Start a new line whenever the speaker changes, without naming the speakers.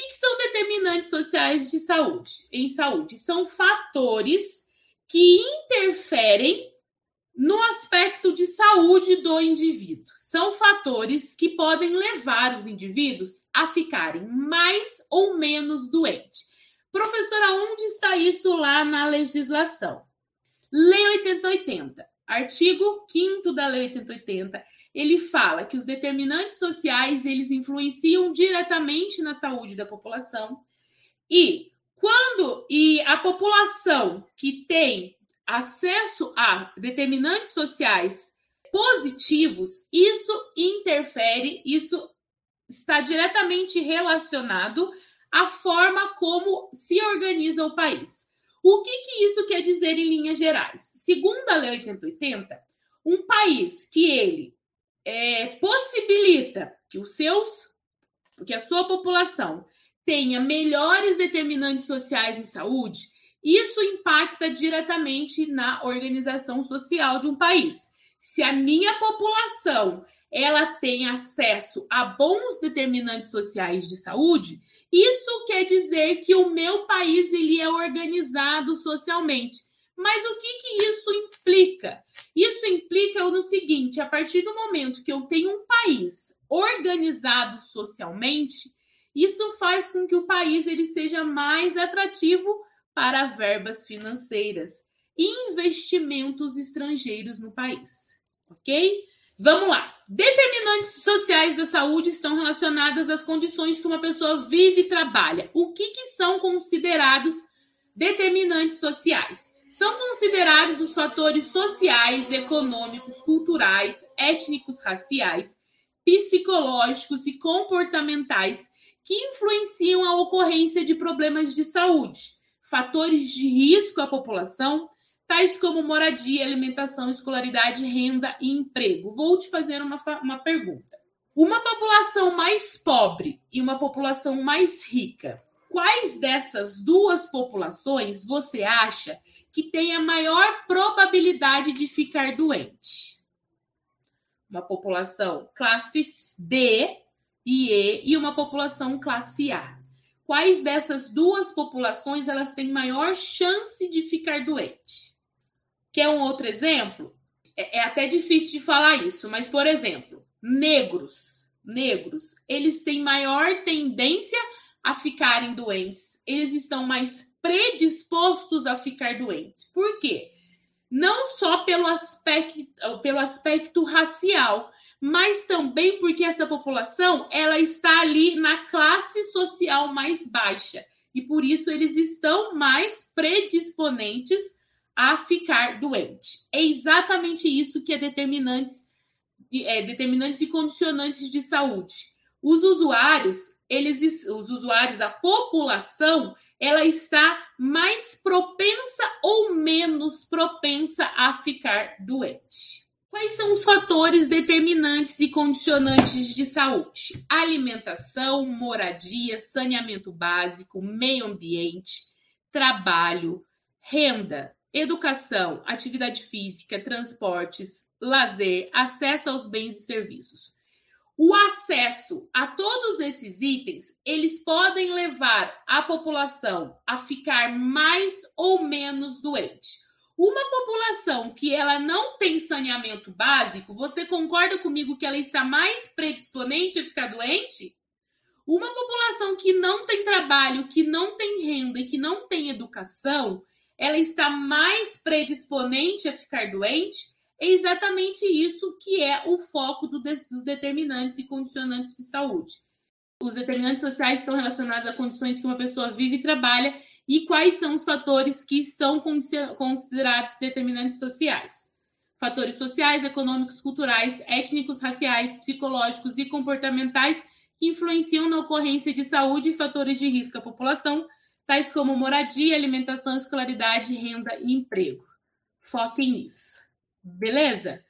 que, que são determinantes sociais de saúde? Em saúde, são fatores que interferem no aspecto de saúde do indivíduo. São fatores que podem levar os indivíduos a ficarem mais ou menos doentes. Professora, onde está isso lá na legislação? Lei 8080, artigo 5 da Lei 8080, ele fala que os determinantes sociais, eles influenciam diretamente na saúde da população e quando e a população que tem acesso a determinantes sociais positivos, isso interfere, isso está diretamente relacionado à forma como se organiza o país. O que, que isso quer dizer em linhas gerais? Segundo a Lei 8080, um país que ele é, possibilita que os seus, que a sua população tenha melhores determinantes sociais em saúde, isso impacta diretamente na organização social de um país. Se a minha população ela tem acesso a bons determinantes sociais de saúde, isso quer dizer que o meu país ele é organizado socialmente. Mas o que, que isso implica? Isso implica no seguinte: a partir do momento que eu tenho um país organizado socialmente, isso faz com que o país ele seja mais atrativo para verbas financeiras e investimentos estrangeiros no país. Ok? Vamos lá. Determinantes sociais da saúde estão relacionadas às condições que uma pessoa vive e trabalha. O que, que são considerados determinantes sociais? São considerados os fatores sociais, econômicos, culturais, étnicos, raciais, psicológicos e comportamentais que influenciam a ocorrência de problemas de saúde fatores de risco à população, tais como moradia, alimentação, escolaridade, renda e emprego. Vou te fazer uma, uma pergunta. Uma população mais pobre e uma população mais rica, quais dessas duas populações você acha que tem a maior probabilidade de ficar doente? Uma população classe D e E e uma população classe A quais dessas duas populações elas têm maior chance de ficar doente. Quer um outro exemplo? É, é até difícil de falar isso, mas por exemplo, negros, negros, eles têm maior tendência a ficarem doentes. Eles estão mais predispostos a ficar doentes. Por quê? Não só pelo aspecto, pelo aspecto racial, mas também porque essa população ela está ali na classe social mais baixa e por isso eles estão mais predisponentes a ficar doente. É exatamente isso que é determinantes, é, determinantes e condicionantes de saúde. Os usuários, eles, os usuários, a população, ela está mais propensa ou menos propensa a ficar doente. Quais são os fatores determinantes e condicionantes de saúde? Alimentação, moradia, saneamento básico, meio ambiente, trabalho, renda, educação, atividade física, transportes, lazer, acesso aos bens e serviços. O acesso a todos esses itens, eles podem levar a população a ficar mais ou menos doente. Uma população que ela não tem saneamento básico, você concorda comigo que ela está mais predisponente a ficar doente? Uma população que não tem trabalho, que não tem renda e que não tem educação, ela está mais predisponente a ficar doente? É exatamente isso que é o foco do de, dos determinantes e condicionantes de saúde. Os determinantes sociais estão relacionados a condições que uma pessoa vive e trabalha e quais são os fatores que são considerados determinantes sociais. Fatores sociais, econômicos, culturais, étnicos, raciais, psicológicos e comportamentais que influenciam na ocorrência de saúde e fatores de risco à população, tais como moradia, alimentação, escolaridade, renda e emprego. Foquem nisso. Beleza?